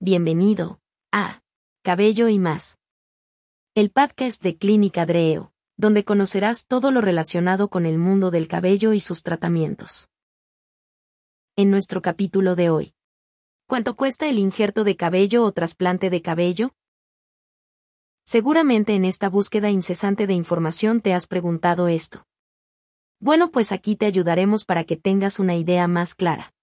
Bienvenido a Cabello y más. El podcast de Clínica Dreo, donde conocerás todo lo relacionado con el mundo del cabello y sus tratamientos. En nuestro capítulo de hoy. ¿Cuánto cuesta el injerto de cabello o trasplante de cabello? Seguramente en esta búsqueda incesante de información te has preguntado esto. Bueno, pues aquí te ayudaremos para que tengas una idea más clara.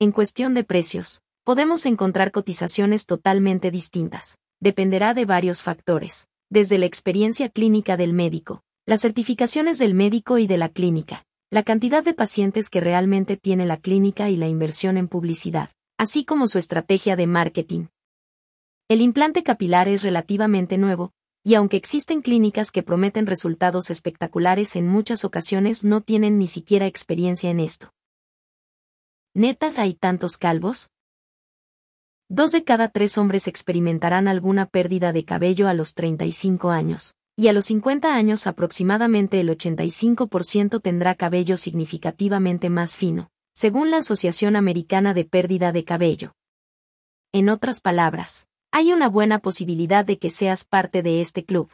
En cuestión de precios, podemos encontrar cotizaciones totalmente distintas. Dependerá de varios factores, desde la experiencia clínica del médico, las certificaciones del médico y de la clínica, la cantidad de pacientes que realmente tiene la clínica y la inversión en publicidad, así como su estrategia de marketing. El implante capilar es relativamente nuevo, y aunque existen clínicas que prometen resultados espectaculares en muchas ocasiones no tienen ni siquiera experiencia en esto. ¿Neta hay tantos calvos? Dos de cada tres hombres experimentarán alguna pérdida de cabello a los 35 años, y a los 50 años aproximadamente el 85% tendrá cabello significativamente más fino, según la Asociación Americana de Pérdida de Cabello. En otras palabras, hay una buena posibilidad de que seas parte de este club.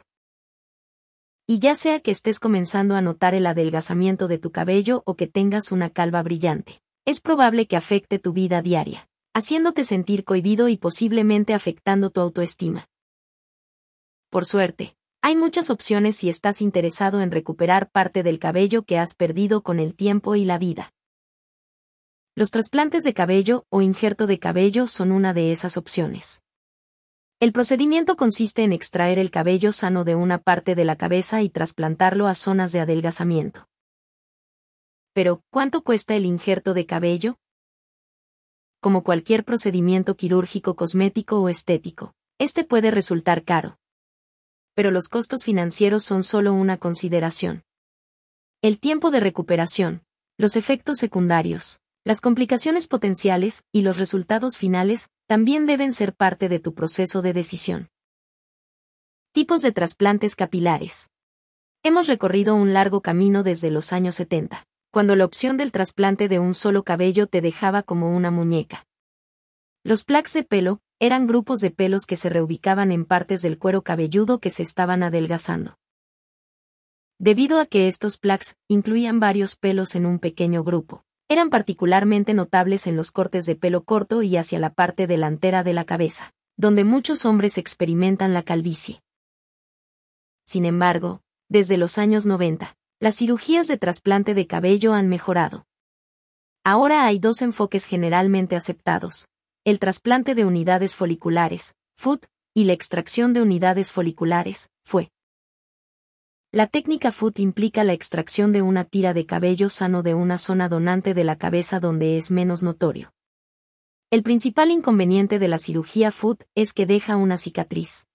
Y ya sea que estés comenzando a notar el adelgazamiento de tu cabello o que tengas una calva brillante, es probable que afecte tu vida diaria, haciéndote sentir cohibido y posiblemente afectando tu autoestima. Por suerte, hay muchas opciones si estás interesado en recuperar parte del cabello que has perdido con el tiempo y la vida. Los trasplantes de cabello o injerto de cabello son una de esas opciones. El procedimiento consiste en extraer el cabello sano de una parte de la cabeza y trasplantarlo a zonas de adelgazamiento. Pero, ¿cuánto cuesta el injerto de cabello? Como cualquier procedimiento quirúrgico cosmético o estético, este puede resultar caro. Pero los costos financieros son solo una consideración. El tiempo de recuperación, los efectos secundarios, las complicaciones potenciales y los resultados finales también deben ser parte de tu proceso de decisión. Tipos de trasplantes capilares. Hemos recorrido un largo camino desde los años 70, cuando la opción del trasplante de un solo cabello te dejaba como una muñeca. Los plaques de pelo eran grupos de pelos que se reubicaban en partes del cuero cabelludo que se estaban adelgazando. Debido a que estos plaques incluían varios pelos en un pequeño grupo, eran particularmente notables en los cortes de pelo corto y hacia la parte delantera de la cabeza, donde muchos hombres experimentan la calvicie. Sin embargo, desde los años 90, las cirugías de trasplante de cabello han mejorado. Ahora hay dos enfoques generalmente aceptados, el trasplante de unidades foliculares, FUT, y la extracción de unidades foliculares, FUE. La técnica FUT implica la extracción de una tira de cabello sano de una zona donante de la cabeza donde es menos notorio. El principal inconveniente de la cirugía FUT es que deja una cicatriz.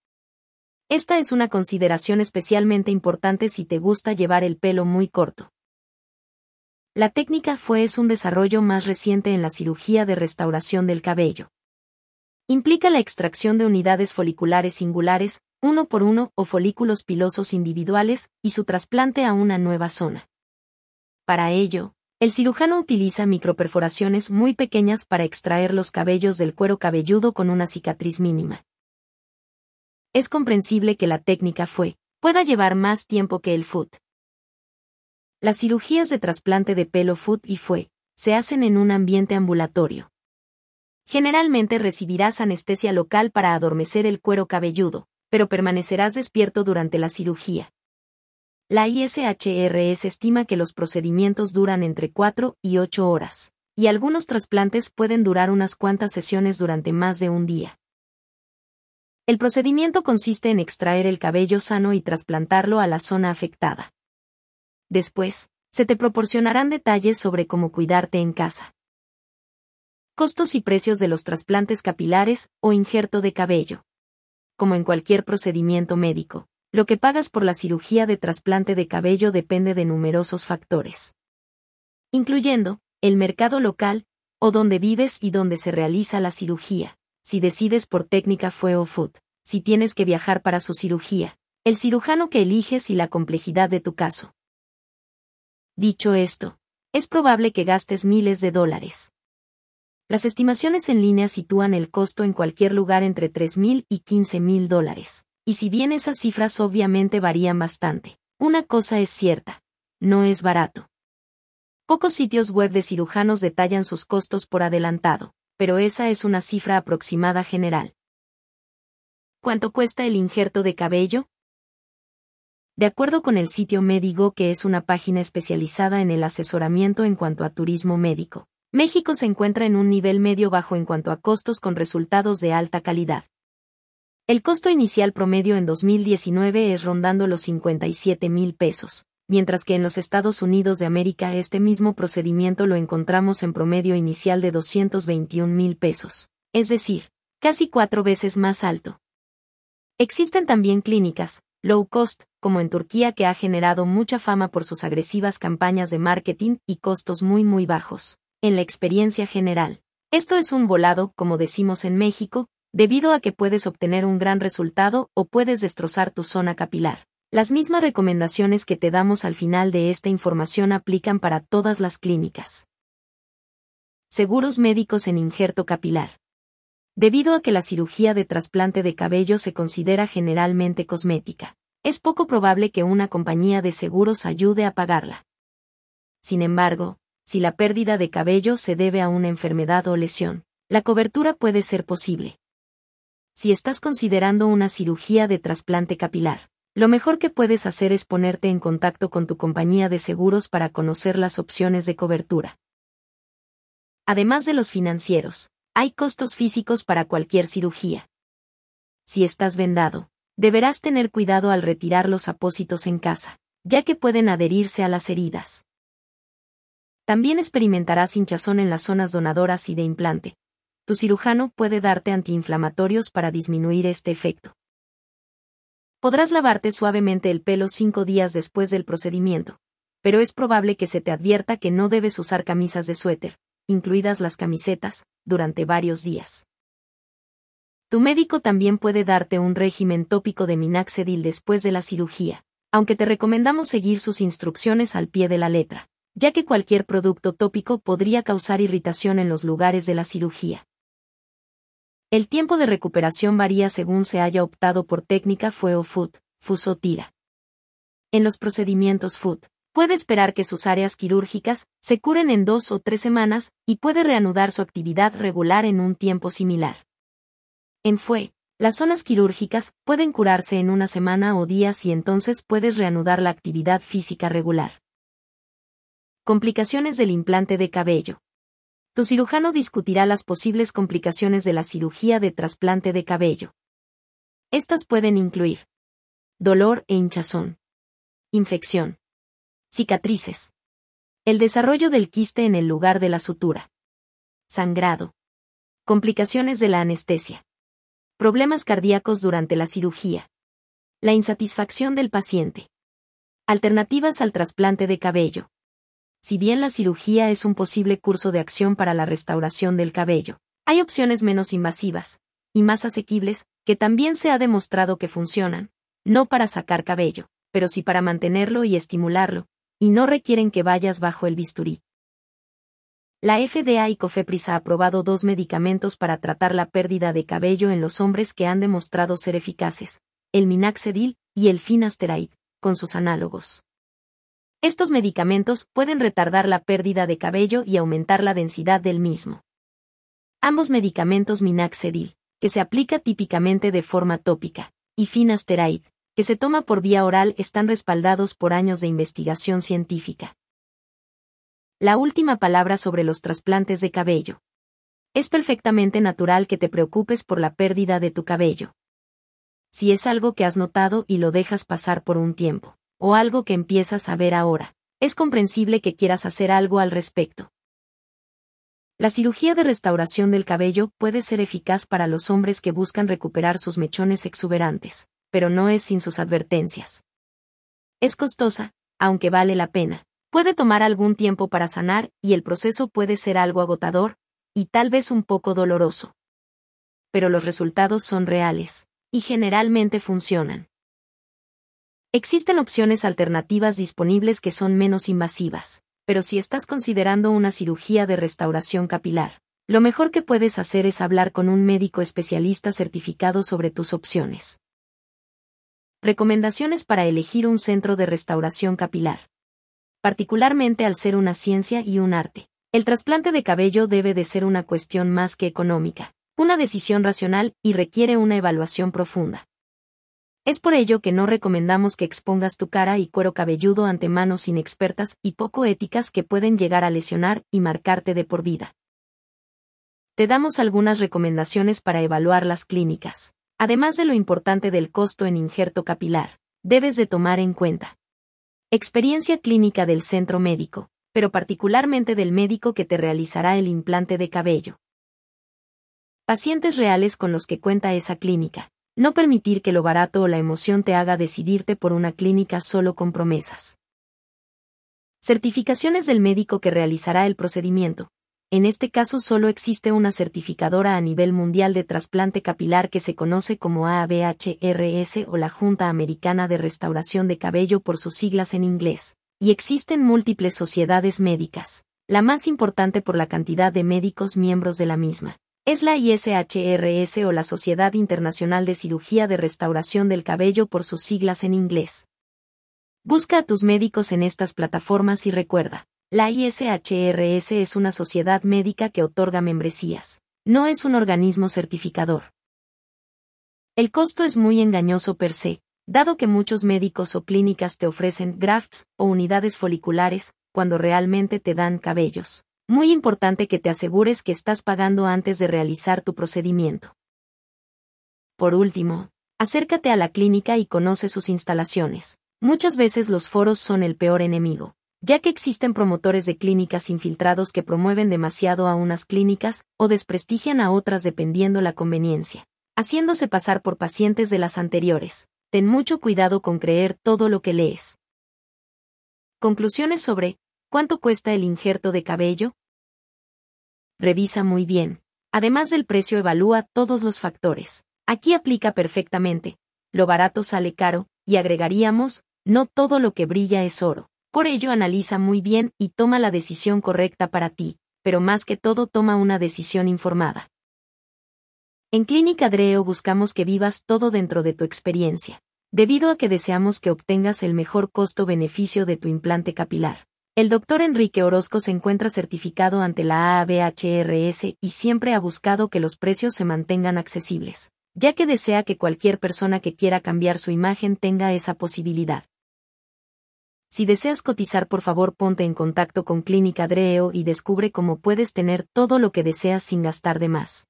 Esta es una consideración especialmente importante si te gusta llevar el pelo muy corto. La técnica FUE es un desarrollo más reciente en la cirugía de restauración del cabello. Implica la extracción de unidades foliculares singulares, uno por uno o folículos pilosos individuales, y su trasplante a una nueva zona. Para ello, el cirujano utiliza microperforaciones muy pequeñas para extraer los cabellos del cuero cabelludo con una cicatriz mínima. Es comprensible que la técnica fue, pueda llevar más tiempo que el FUT. Las cirugías de trasplante de pelo FUT y FUE se hacen en un ambiente ambulatorio. Generalmente recibirás anestesia local para adormecer el cuero cabelludo, pero permanecerás despierto durante la cirugía. La ISHRS estima que los procedimientos duran entre 4 y 8 horas, y algunos trasplantes pueden durar unas cuantas sesiones durante más de un día. El procedimiento consiste en extraer el cabello sano y trasplantarlo a la zona afectada. Después, se te proporcionarán detalles sobre cómo cuidarte en casa. Costos y precios de los trasplantes capilares o injerto de cabello como en cualquier procedimiento médico, lo que pagas por la cirugía de trasplante de cabello depende de numerosos factores. Incluyendo, el mercado local, o donde vives y donde se realiza la cirugía, si decides por técnica fue o food, si tienes que viajar para su cirugía, el cirujano que eliges y la complejidad de tu caso. Dicho esto, es probable que gastes miles de dólares. Las estimaciones en línea sitúan el costo en cualquier lugar entre 3.000 y 15.000 dólares. Y si bien esas cifras obviamente varían bastante, una cosa es cierta, no es barato. Pocos sitios web de cirujanos detallan sus costos por adelantado, pero esa es una cifra aproximada general. ¿Cuánto cuesta el injerto de cabello? De acuerdo con el sitio Médico, que es una página especializada en el asesoramiento en cuanto a turismo médico, México se encuentra en un nivel medio bajo en cuanto a costos con resultados de alta calidad. El costo inicial promedio en 2019 es rondando los 57 mil pesos, mientras que en los Estados Unidos de América este mismo procedimiento lo encontramos en promedio inicial de 221 mil pesos, es decir, casi cuatro veces más alto. Existen también clínicas, low cost, como en Turquía que ha generado mucha fama por sus agresivas campañas de marketing y costos muy muy bajos, en la experiencia general. Esto es un volado, como decimos en México, debido a que puedes obtener un gran resultado o puedes destrozar tu zona capilar. Las mismas recomendaciones que te damos al final de esta información aplican para todas las clínicas. Seguros médicos en injerto capilar. Debido a que la cirugía de trasplante de cabello se considera generalmente cosmética, es poco probable que una compañía de seguros ayude a pagarla. Sin embargo, si la pérdida de cabello se debe a una enfermedad o lesión, la cobertura puede ser posible. Si estás considerando una cirugía de trasplante capilar, lo mejor que puedes hacer es ponerte en contacto con tu compañía de seguros para conocer las opciones de cobertura. Además de los financieros, hay costos físicos para cualquier cirugía. Si estás vendado, deberás tener cuidado al retirar los apósitos en casa, ya que pueden adherirse a las heridas. También experimentarás hinchazón en las zonas donadoras y de implante. Tu cirujano puede darte antiinflamatorios para disminuir este efecto. Podrás lavarte suavemente el pelo cinco días después del procedimiento, pero es probable que se te advierta que no debes usar camisas de suéter, incluidas las camisetas, durante varios días. Tu médico también puede darte un régimen tópico de minoxidil después de la cirugía, aunque te recomendamos seguir sus instrucciones al pie de la letra, ya que cualquier producto tópico podría causar irritación en los lugares de la cirugía. El tiempo de recuperación varía según se haya optado por técnica fue o FUT, FUS o tira. En los procedimientos FUT, puede esperar que sus áreas quirúrgicas se curen en dos o tres semanas y puede reanudar su actividad regular en un tiempo similar. En FUE, las zonas quirúrgicas pueden curarse en una semana o días y entonces puedes reanudar la actividad física regular. Complicaciones del implante de cabello. Tu cirujano discutirá las posibles complicaciones de la cirugía de trasplante de cabello. Estas pueden incluir dolor e hinchazón, infección, cicatrices, el desarrollo del quiste en el lugar de la sutura, sangrado, complicaciones de la anestesia, problemas cardíacos durante la cirugía, la insatisfacción del paciente, alternativas al trasplante de cabello si bien la cirugía es un posible curso de acción para la restauración del cabello, hay opciones menos invasivas, y más asequibles, que también se ha demostrado que funcionan, no para sacar cabello, pero sí para mantenerlo y estimularlo, y no requieren que vayas bajo el bisturí. La FDA y Cofepris ha aprobado dos medicamentos para tratar la pérdida de cabello en los hombres que han demostrado ser eficaces, el minaxedil y el finasteride, con sus análogos. Estos medicamentos pueden retardar la pérdida de cabello y aumentar la densidad del mismo. Ambos medicamentos Minaxedil, que se aplica típicamente de forma tópica, y Finasteride, que se toma por vía oral, están respaldados por años de investigación científica. La última palabra sobre los trasplantes de cabello. Es perfectamente natural que te preocupes por la pérdida de tu cabello. Si es algo que has notado y lo dejas pasar por un tiempo o algo que empiezas a ver ahora. Es comprensible que quieras hacer algo al respecto. La cirugía de restauración del cabello puede ser eficaz para los hombres que buscan recuperar sus mechones exuberantes, pero no es sin sus advertencias. Es costosa, aunque vale la pena. Puede tomar algún tiempo para sanar y el proceso puede ser algo agotador, y tal vez un poco doloroso. Pero los resultados son reales, y generalmente funcionan. Existen opciones alternativas disponibles que son menos invasivas, pero si estás considerando una cirugía de restauración capilar, lo mejor que puedes hacer es hablar con un médico especialista certificado sobre tus opciones. Recomendaciones para elegir un centro de restauración capilar. Particularmente al ser una ciencia y un arte. El trasplante de cabello debe de ser una cuestión más que económica, una decisión racional y requiere una evaluación profunda. Es por ello que no recomendamos que expongas tu cara y cuero cabelludo ante manos inexpertas y poco éticas que pueden llegar a lesionar y marcarte de por vida. Te damos algunas recomendaciones para evaluar las clínicas. Además de lo importante del costo en injerto capilar, debes de tomar en cuenta experiencia clínica del centro médico, pero particularmente del médico que te realizará el implante de cabello. Pacientes reales con los que cuenta esa clínica, no permitir que lo barato o la emoción te haga decidirte por una clínica solo con promesas. Certificaciones del médico que realizará el procedimiento. En este caso solo existe una certificadora a nivel mundial de trasplante capilar que se conoce como ABHRS o la Junta Americana de Restauración de Cabello por sus siglas en inglés. Y existen múltiples sociedades médicas, la más importante por la cantidad de médicos miembros de la misma es la ISHRS o la Sociedad Internacional de Cirugía de Restauración del Cabello por sus siglas en inglés. Busca a tus médicos en estas plataformas y recuerda, la ISHRS es una sociedad médica que otorga membresías, no es un organismo certificador. El costo es muy engañoso per se, dado que muchos médicos o clínicas te ofrecen grafts o unidades foliculares, cuando realmente te dan cabellos. Muy importante que te asegures que estás pagando antes de realizar tu procedimiento. Por último, acércate a la clínica y conoce sus instalaciones. Muchas veces los foros son el peor enemigo, ya que existen promotores de clínicas infiltrados que promueven demasiado a unas clínicas o desprestigian a otras dependiendo la conveniencia, haciéndose pasar por pacientes de las anteriores. Ten mucho cuidado con creer todo lo que lees. Conclusiones sobre ¿Cuánto cuesta el injerto de cabello? Revisa muy bien. Además del precio evalúa todos los factores. Aquí aplica perfectamente. Lo barato sale caro, y agregaríamos, no todo lo que brilla es oro. Por ello analiza muy bien y toma la decisión correcta para ti, pero más que todo toma una decisión informada. En Clínica Dreo buscamos que vivas todo dentro de tu experiencia, debido a que deseamos que obtengas el mejor costo-beneficio de tu implante capilar. El doctor Enrique Orozco se encuentra certificado ante la AABHRS y siempre ha buscado que los precios se mantengan accesibles, ya que desea que cualquier persona que quiera cambiar su imagen tenga esa posibilidad. Si deseas cotizar por favor ponte en contacto con Clínica Dreo y descubre cómo puedes tener todo lo que deseas sin gastar de más.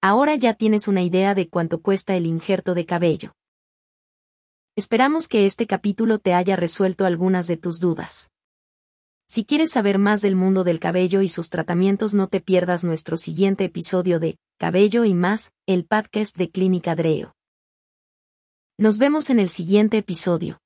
Ahora ya tienes una idea de cuánto cuesta el injerto de cabello. Esperamos que este capítulo te haya resuelto algunas de tus dudas. Si quieres saber más del mundo del cabello y sus tratamientos no te pierdas nuestro siguiente episodio de Cabello y más, el podcast de Clínica Dreo. Nos vemos en el siguiente episodio.